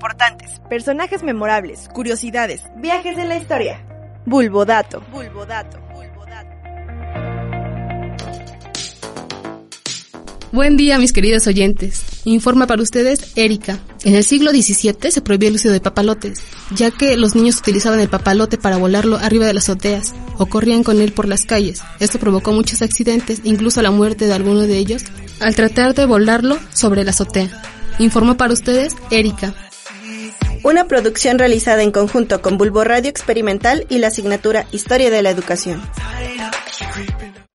importantes, personajes memorables, curiosidades, viajes en la historia. Bulbodato. Bulbodato. Buen día, mis queridos oyentes. Informa para ustedes Erika. En el siglo XVII se prohibió el uso de papalotes, ya que los niños utilizaban el papalote para volarlo arriba de las azoteas o corrían con él por las calles. Esto provocó muchos accidentes, incluso la muerte de alguno de ellos, al tratar de volarlo sobre la azotea. Informó para ustedes Erika. Una producción realizada en conjunto con Bulbo Radio Experimental y la asignatura Historia de la Educación.